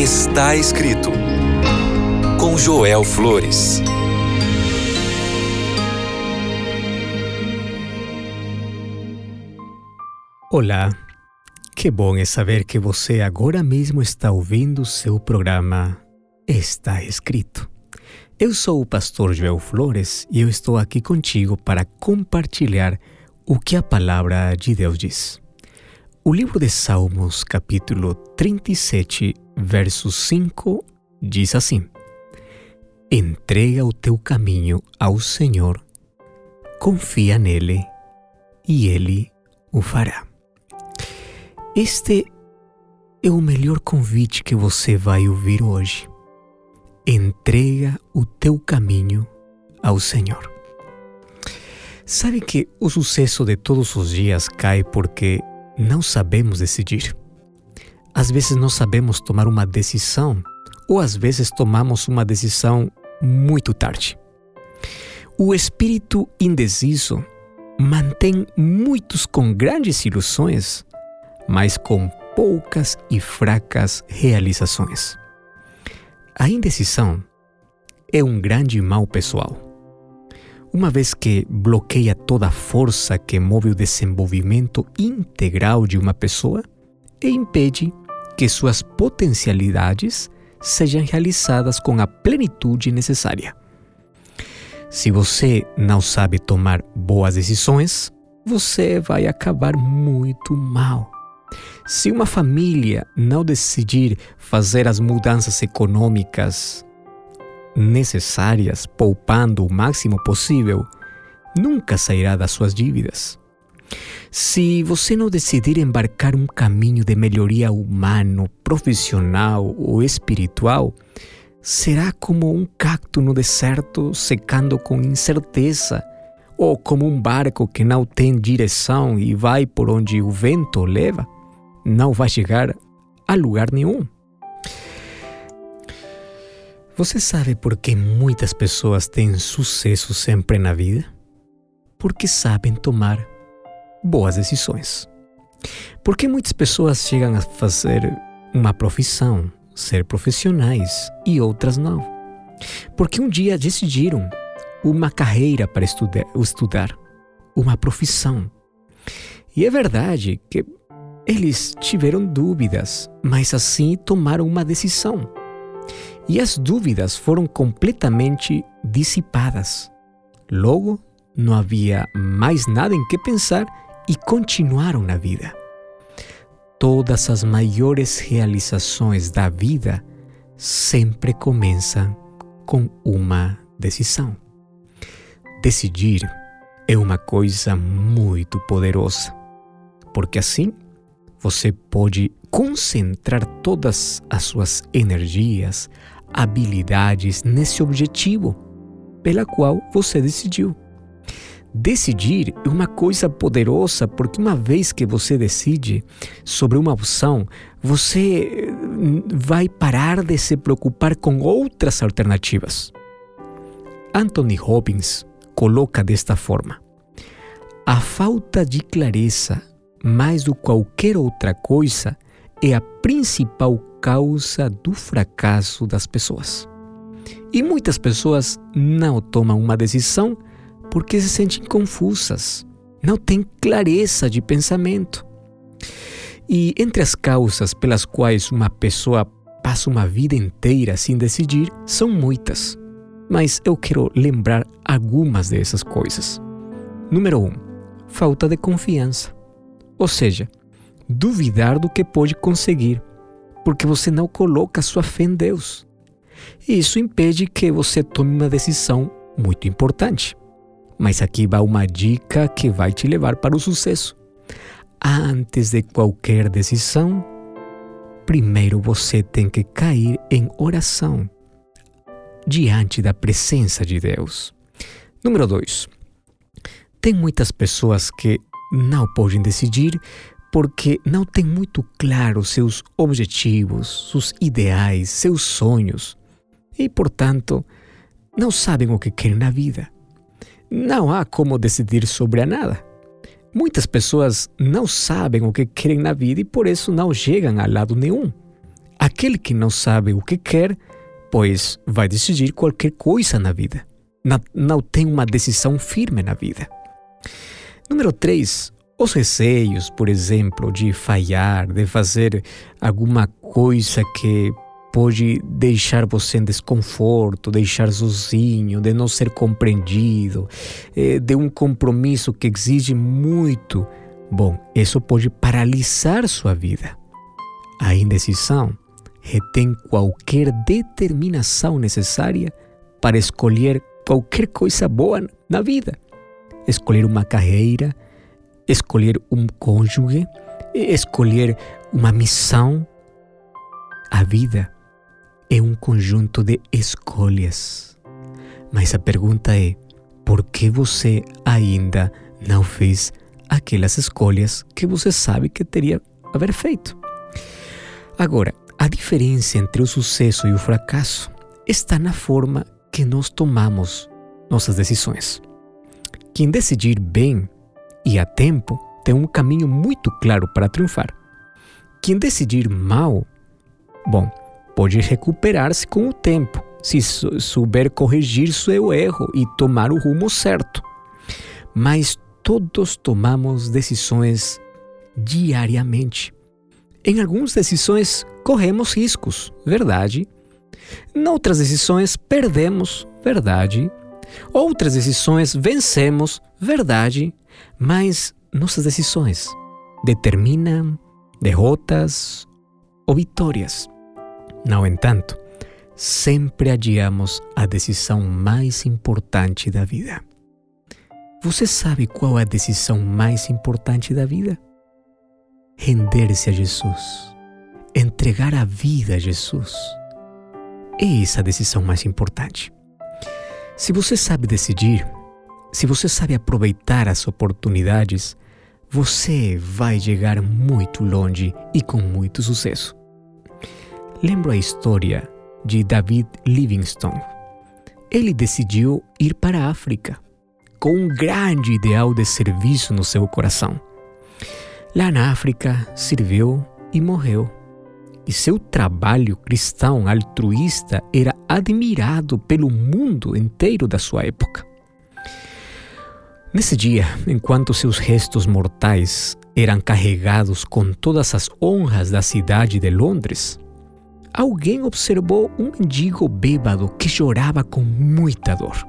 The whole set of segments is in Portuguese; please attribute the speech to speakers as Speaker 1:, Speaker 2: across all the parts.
Speaker 1: Está escrito com Joel Flores.
Speaker 2: Olá, que bom é saber que você agora mesmo está ouvindo seu programa Está Escrito. Eu sou o pastor Joel Flores e eu estou aqui contigo para compartilhar o que a palavra de Deus diz. O livro de Salmos, capítulo 37, verso 5, diz assim: Entrega o teu caminho ao Senhor, confia nele e ele o fará. Este é o melhor convite que você vai ouvir hoje. Entrega o teu caminho ao Senhor. Sabe que o sucesso de todos os dias cai porque não sabemos decidir. Às vezes não sabemos tomar uma decisão, ou às vezes tomamos uma decisão muito tarde. O espírito indeciso mantém muitos com grandes ilusões, mas com poucas e fracas realizações. A indecisão é um grande mal pessoal uma vez que bloqueia toda a força que move o desenvolvimento integral de uma pessoa e impede que suas potencialidades sejam realizadas com a plenitude necessária. Se você não sabe tomar boas decisões, você vai acabar muito mal. Se uma família não decidir fazer as mudanças econômicas necessárias, poupando o máximo possível, nunca sairá das suas dívidas. Se você não decidir embarcar um caminho de melhoria humano, profissional ou espiritual, será como um cacto no deserto secando com incerteza, ou como um barco que não tem direção e vai por onde o vento leva, não vai chegar a lugar nenhum. Você sabe por que muitas pessoas têm sucesso sempre na vida? Porque sabem tomar boas decisões. Porque muitas pessoas chegam a fazer uma profissão, ser profissionais e outras não. Porque um dia decidiram uma carreira para estudar, estudar uma profissão. E é verdade que eles tiveram dúvidas, mas assim tomaram uma decisão e as dúvidas foram completamente dissipadas. Logo, não havia mais nada em que pensar e continuaram na vida. Todas as maiores realizações da vida sempre começam com uma decisão. Decidir é uma coisa muito poderosa, porque assim você pode concentrar todas as suas energias, habilidades nesse objetivo pela qual você decidiu. Decidir é uma coisa poderosa porque uma vez que você decide sobre uma opção, você hum, vai parar de se preocupar com outras alternativas. Anthony Robbins coloca desta forma: a falta de clareza, mais do que qualquer outra coisa, é a principal causa do fracasso das pessoas. E muitas pessoas não tomam uma decisão porque se sentem confusas, não têm clareza de pensamento. E entre as causas pelas quais uma pessoa passa uma vida inteira sem decidir são muitas, mas eu quero lembrar algumas dessas coisas. Número 1. Um, falta de confiança. Ou seja, duvidar do que pode conseguir, porque você não coloca sua fé em Deus. Isso impede que você tome uma decisão muito importante. Mas aqui vai uma dica que vai te levar para o sucesso. Antes de qualquer decisão, primeiro você tem que cair em oração diante da presença de Deus. Número 2. Tem muitas pessoas que não podem decidir porque não tem muito claro seus objetivos, seus ideais, seus sonhos e, portanto, não sabem o que querem na vida. Não há como decidir sobre a nada. Muitas pessoas não sabem o que querem na vida e por isso não chegam a lado nenhum. Aquele que não sabe o que quer, pois vai decidir qualquer coisa na vida. Não, não tem uma decisão firme na vida. Número 3. Os receios, por exemplo, de falhar, de fazer alguma coisa que pode deixar você em desconforto, deixar sozinho, de não ser compreendido, eh, de um compromisso que exige muito. Bom, isso pode paralisar sua vida. A indecisão retém qualquer determinação necessária para escolher qualquer coisa boa na vida. Escolher uma carreira, escolher um cônjuge, escolher uma missão. A vida é um conjunto de escolhas. Mas a pergunta é: por que você ainda não fez aquelas escolhas que você sabe que teria haver feito? Agora, a diferença entre o sucesso e o fracasso está na forma que nós tomamos nossas decisões. Quem decidir bem e a tempo tem um caminho muito claro para triunfar. Quem decidir mal, bom, pode recuperar-se com o tempo, se souber corrigir seu erro e tomar o rumo certo. Mas todos tomamos decisões diariamente. Em algumas decisões corremos riscos, verdade. Noutras decisões perdemos, verdade. Outras decisões vencemos, verdade. Mas nossas decisões determinam derrotas ou vitórias. No entanto, sempre adiamos a decisão mais importante da vida. Você sabe qual é a decisão mais importante da vida? Render-se a Jesus, entregar a vida a Jesus. É essa a decisão mais importante. Se você sabe decidir, se você sabe aproveitar as oportunidades, você vai chegar muito longe e com muito sucesso. Lembro a história de David Livingstone. Ele decidiu ir para a África com um grande ideal de serviço no seu coração. Lá na África, serviu e morreu. E seu trabalho cristão altruísta era admirado pelo mundo inteiro da sua época. Nesse dia, enquanto seus restos mortais eram carregados com todas as honras da cidade de Londres, alguém observou um mendigo bêbado que chorava com muita dor.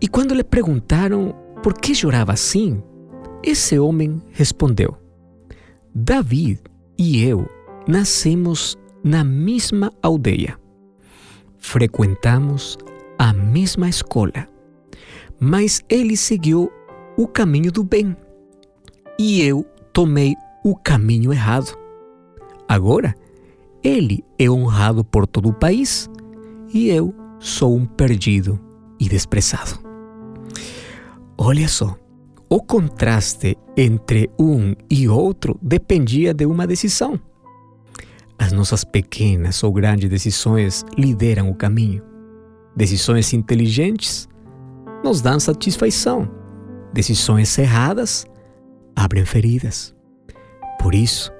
Speaker 2: E quando lhe perguntaram por que chorava assim, esse homem respondeu: David e eu nascemos na mesma aldeia. Frequentamos a mesma escola, mas ele seguiu o caminho do bem e eu tomei o caminho errado. Agora, ele é honrado por todo o país e eu sou um perdido e desprezado. Olha só, o contraste entre um e outro dependia de uma decisão. As nossas pequenas ou grandes decisões lideram o caminho. Decisões inteligentes nos dão satisfação. Decisões erradas abrem feridas. Por isso,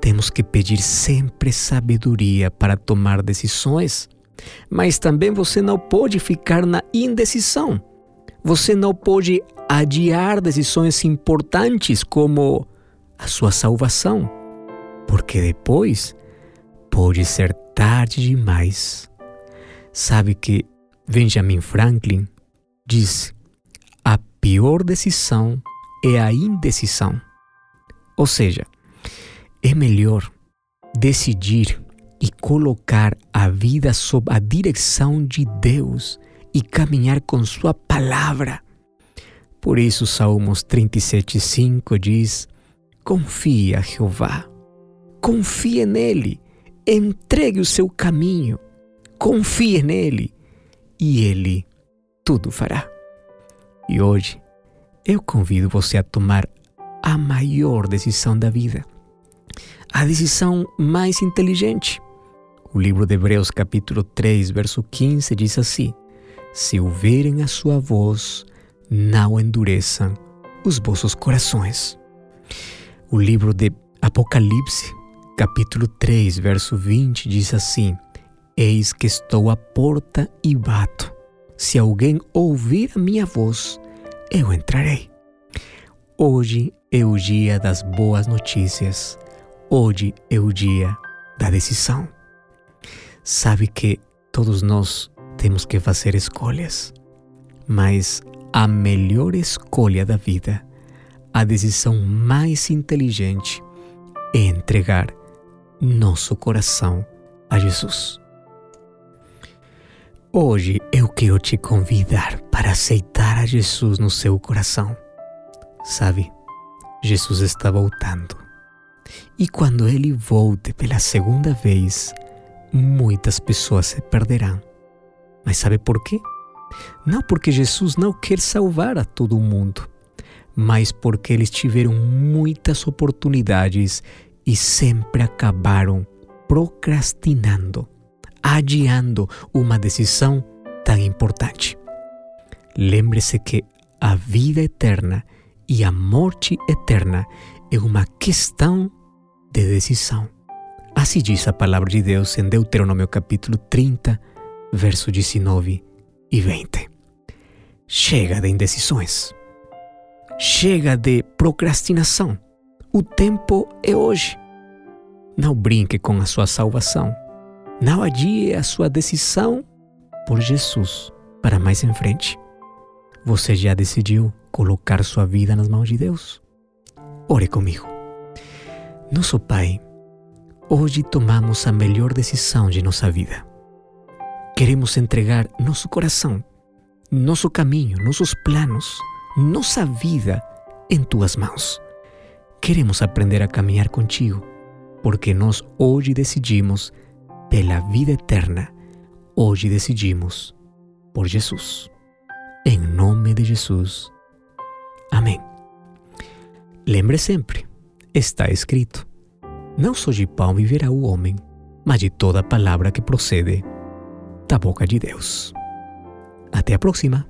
Speaker 2: temos que pedir sempre sabedoria para tomar decisões, mas também você não pode ficar na indecisão. Você não pode adiar decisões importantes como a sua salvação, porque depois pode ser tarde demais. Sabe que Benjamin Franklin disse: a pior decisão é a indecisão. Ou seja, é melhor decidir e colocar a vida sob a direção de Deus e caminhar com Sua palavra. Por isso, Salmos 37,5 diz: Confia, Jeová, confie nele, entregue o seu caminho, confie nele. E ele tudo fará. E hoje, eu convido você a tomar a maior decisão da vida a decisão mais inteligente. O livro de Hebreus, capítulo 3, verso 15, diz assim: Se ouvirem a sua voz, não endureçam os vossos corações. O livro de Apocalipse, capítulo 3, verso 20 diz assim: Eis que estou à porta e bato. Se alguém ouvir a minha voz, eu entrarei. Hoje é o dia das boas notícias. Hoje é o dia da decisão. Sabe que todos nós temos que fazer escolhas, mas a melhor escolha da vida, a decisão mais inteligente, é entregar nosso coração a Jesus. Hoje eu quero te convidar para aceitar a Jesus no seu coração. Sabe, Jesus está voltando. E quando ele volte pela segunda vez, muitas pessoas se perderão. Mas sabe por quê? Não porque Jesus não quer salvar a todo mundo, mas porque eles tiveram muitas oportunidades e sempre acabaram procrastinando adiando uma decisão tão importante. Lembre-se que a vida eterna e a morte eterna é uma questão de decisão. Assim diz a palavra de Deus em Deuteronômio capítulo 30, verso 19 e 20. Chega de indecisões. Chega de procrastinação. O tempo é hoje. Não brinque com a sua salvação. Não adie a sua decisão por Jesus para mais em frente. Você já decidiu colocar sua vida nas mãos de Deus? Ore comigo. Nosso Pai, hoje tomamos a melhor decisão de nossa vida. Queremos entregar nosso coração, nosso caminho, nossos planos, nossa vida em tuas mãos. Queremos aprender a caminhar contigo, porque nós hoje decidimos pela vida eterna, hoje decidimos por Jesus. Em nome de Jesus. Amém. Lembre sempre, está escrito: Não só de pão viverá o homem, mas de toda palavra que procede da boca de Deus. Até a próxima!